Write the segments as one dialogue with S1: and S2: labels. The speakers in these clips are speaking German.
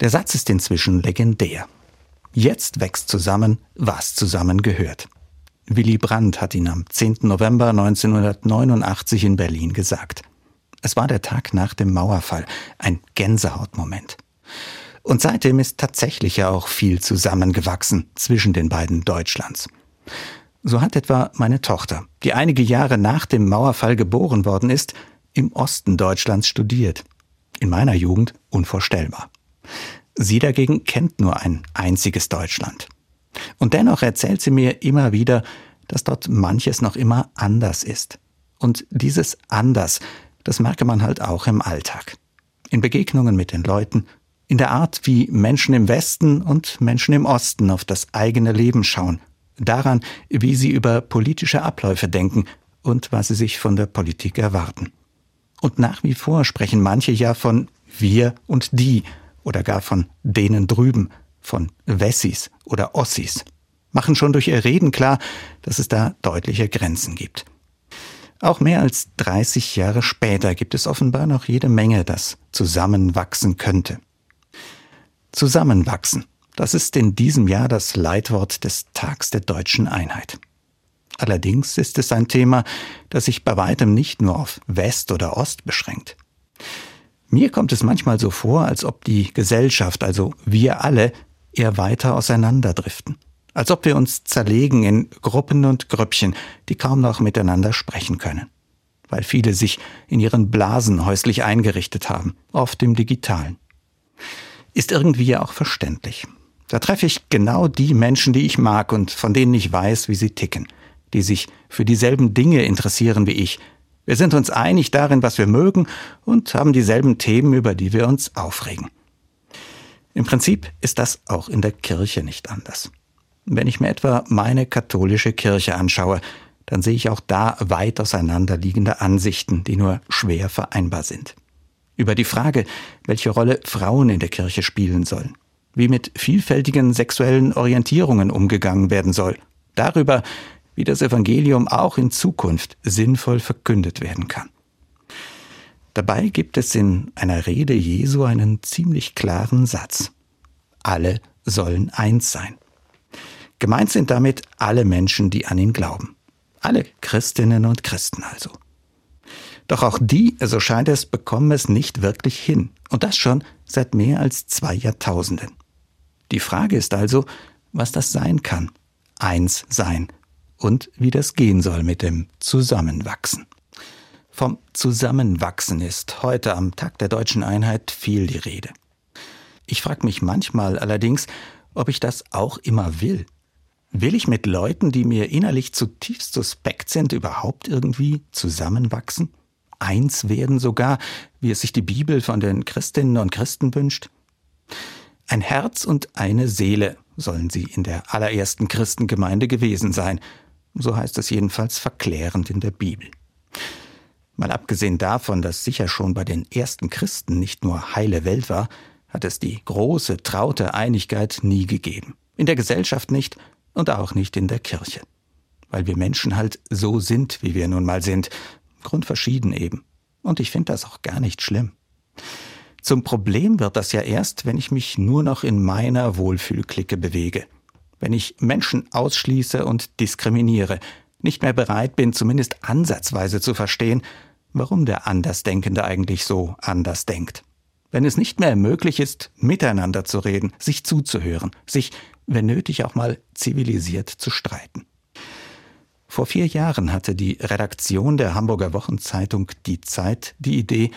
S1: Der Satz ist inzwischen legendär. Jetzt wächst zusammen, was zusammengehört. Willy Brandt hat ihn am 10. November 1989 in Berlin gesagt. Es war der Tag nach dem Mauerfall, ein Gänsehautmoment. Und seitdem ist tatsächlich ja auch viel zusammengewachsen zwischen den beiden Deutschlands. So hat etwa meine Tochter, die einige Jahre nach dem Mauerfall geboren worden ist, im Osten Deutschlands studiert. In meiner Jugend unvorstellbar. Sie dagegen kennt nur ein einziges Deutschland. Und dennoch erzählt sie mir immer wieder, dass dort manches noch immer anders ist. Und dieses anders, das merke man halt auch im Alltag. In Begegnungen mit den Leuten, in der Art, wie Menschen im Westen und Menschen im Osten auf das eigene Leben schauen, daran, wie sie über politische Abläufe denken und was sie sich von der Politik erwarten. Und nach wie vor sprechen manche ja von wir und die oder gar von denen drüben, von Wessis oder Ossis, machen schon durch ihr Reden klar, dass es da deutliche Grenzen gibt. Auch mehr als 30 Jahre später gibt es offenbar noch jede Menge, das zusammenwachsen könnte. Zusammenwachsen, das ist in diesem Jahr das Leitwort des Tags der deutschen Einheit. Allerdings ist es ein Thema, das sich bei weitem nicht nur auf West oder Ost beschränkt. Mir kommt es manchmal so vor, als ob die Gesellschaft, also wir alle, eher weiter auseinanderdriften. Als ob wir uns zerlegen in Gruppen und Grüppchen, die kaum noch miteinander sprechen können. Weil viele sich in ihren Blasen häuslich eingerichtet haben, oft im digitalen. Ist irgendwie ja auch verständlich. Da treffe ich genau die Menschen, die ich mag und von denen ich weiß, wie sie ticken die sich für dieselben Dinge interessieren wie ich. Wir sind uns einig darin, was wir mögen und haben dieselben Themen, über die wir uns aufregen. Im Prinzip ist das auch in der Kirche nicht anders. Wenn ich mir etwa meine katholische Kirche anschaue, dann sehe ich auch da weit auseinanderliegende Ansichten, die nur schwer vereinbar sind. Über die Frage, welche Rolle Frauen in der Kirche spielen sollen, wie mit vielfältigen sexuellen Orientierungen umgegangen werden soll, darüber, wie das Evangelium auch in Zukunft sinnvoll verkündet werden kann. Dabei gibt es in einer Rede Jesu einen ziemlich klaren Satz. Alle sollen eins sein. Gemeint sind damit alle Menschen, die an ihn glauben. Alle Christinnen und Christen also. Doch auch die, so scheint es, bekommen es nicht wirklich hin. Und das schon seit mehr als zwei Jahrtausenden. Die Frage ist also, was das sein kann. Eins sein und wie das gehen soll mit dem Zusammenwachsen. Vom Zusammenwachsen ist heute am Tag der deutschen Einheit viel die Rede. Ich frage mich manchmal allerdings, ob ich das auch immer will. Will ich mit Leuten, die mir innerlich zutiefst suspekt sind, überhaupt irgendwie zusammenwachsen? Eins werden sogar, wie es sich die Bibel von den Christinnen und Christen wünscht? Ein Herz und eine Seele sollen sie in der allerersten Christengemeinde gewesen sein, so heißt es jedenfalls verklärend in der Bibel. Mal abgesehen davon, dass sicher schon bei den ersten Christen nicht nur heile Welt war, hat es die große, traute Einigkeit nie gegeben. In der Gesellschaft nicht und auch nicht in der Kirche. Weil wir Menschen halt so sind, wie wir nun mal sind. Grundverschieden eben. Und ich finde das auch gar nicht schlimm. Zum Problem wird das ja erst, wenn ich mich nur noch in meiner Wohlfühlklicke bewege wenn ich Menschen ausschließe und diskriminiere, nicht mehr bereit bin, zumindest ansatzweise zu verstehen, warum der Andersdenkende eigentlich so anders denkt. Wenn es nicht mehr möglich ist, miteinander zu reden, sich zuzuhören, sich, wenn nötig, auch mal zivilisiert zu streiten. Vor vier Jahren hatte die Redaktion der Hamburger Wochenzeitung Die Zeit die Idee,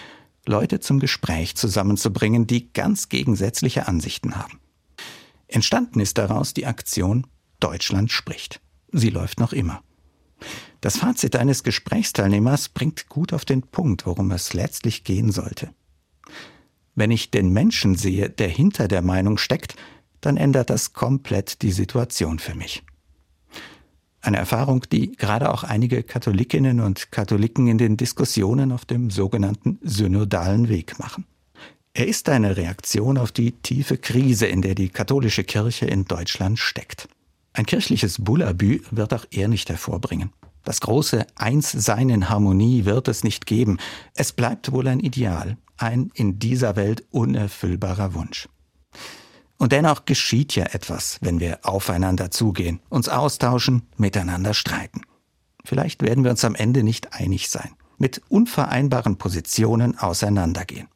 S1: Leute zum Gespräch zusammenzubringen, die ganz gegensätzliche Ansichten haben. Entstanden ist daraus die Aktion Deutschland spricht. Sie läuft noch immer. Das Fazit eines Gesprächsteilnehmers bringt gut auf den Punkt, worum es letztlich gehen sollte. Wenn ich den Menschen sehe, der hinter der Meinung steckt, dann ändert das komplett die Situation für mich. Eine Erfahrung, die gerade auch einige Katholikinnen und Katholiken in den Diskussionen auf dem sogenannten synodalen Weg machen. Er ist eine Reaktion auf die tiefe Krise, in der die katholische Kirche in Deutschland steckt. Ein kirchliches Bullabü wird auch er nicht hervorbringen. Das große Einssein in Harmonie wird es nicht geben. Es bleibt wohl ein Ideal, ein in dieser Welt unerfüllbarer Wunsch. Und dennoch geschieht ja etwas, wenn wir aufeinander zugehen, uns austauschen, miteinander streiten. Vielleicht werden wir uns am Ende nicht einig sein, mit unvereinbaren Positionen auseinandergehen.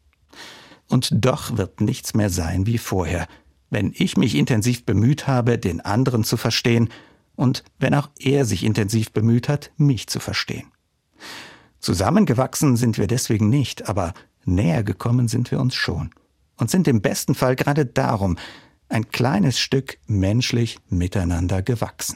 S1: Und doch wird nichts mehr sein wie vorher, wenn ich mich intensiv bemüht habe, den anderen zu verstehen und wenn auch er sich intensiv bemüht hat, mich zu verstehen. Zusammengewachsen sind wir deswegen nicht, aber näher gekommen sind wir uns schon und sind im besten Fall gerade darum ein kleines Stück menschlich miteinander gewachsen.